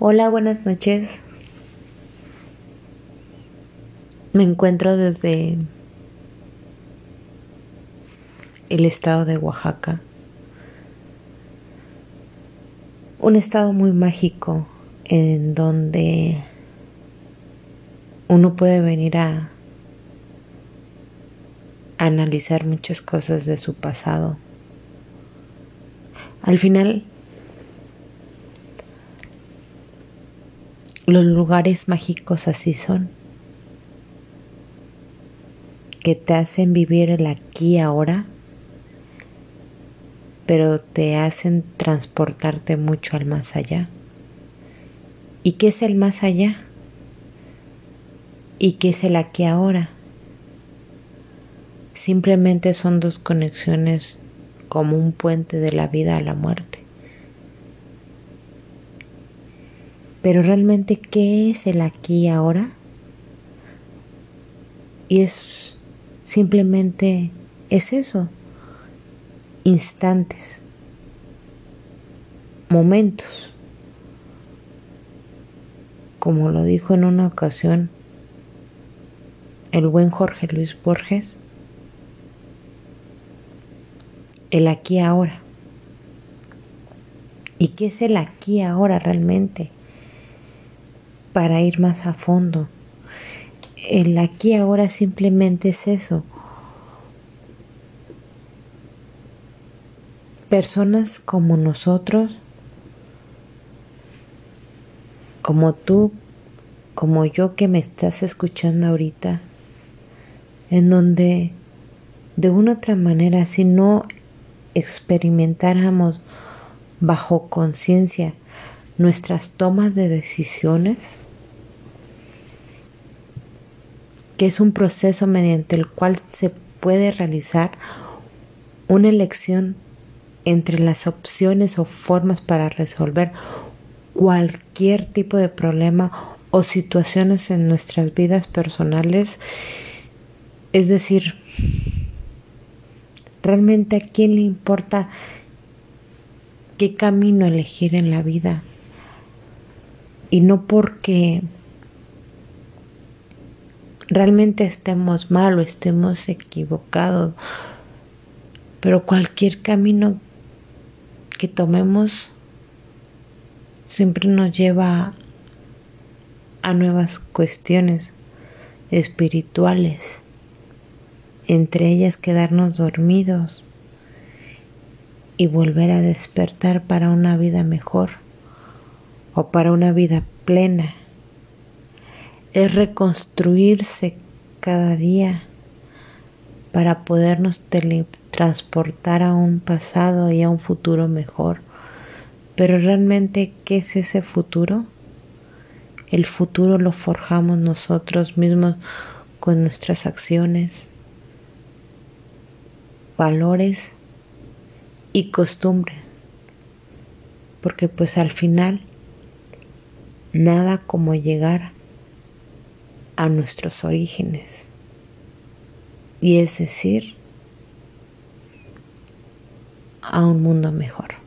Hola, buenas noches. Me encuentro desde el estado de Oaxaca. Un estado muy mágico en donde uno puede venir a analizar muchas cosas de su pasado. Al final Los lugares mágicos así son, que te hacen vivir el aquí ahora, pero te hacen transportarte mucho al más allá. ¿Y qué es el más allá? ¿Y qué es el aquí ahora? Simplemente son dos conexiones como un puente de la vida a la muerte. Pero realmente, ¿qué es el aquí y ahora? Y es simplemente, es eso, instantes, momentos. Como lo dijo en una ocasión el buen Jorge Luis Borges, el aquí ahora. ¿Y qué es el aquí ahora realmente? Para ir más a fondo. El aquí ahora simplemente es eso. Personas como nosotros, como tú, como yo que me estás escuchando ahorita, en donde de una otra manera, si no experimentáramos bajo conciencia nuestras tomas de decisiones, que es un proceso mediante el cual se puede realizar una elección entre las opciones o formas para resolver cualquier tipo de problema o situaciones en nuestras vidas personales. Es decir, realmente a quién le importa qué camino elegir en la vida. Y no porque realmente estemos mal o estemos equivocados, pero cualquier camino que tomemos siempre nos lleva a nuevas cuestiones espirituales, entre ellas quedarnos dormidos y volver a despertar para una vida mejor o para una vida plena es reconstruirse cada día para podernos teletransportar a un pasado y a un futuro mejor. Pero realmente, ¿qué es ese futuro? El futuro lo forjamos nosotros mismos con nuestras acciones, valores y costumbres. Porque pues al final, nada como llegar a nuestros orígenes. Y es decir, a un mundo mejor.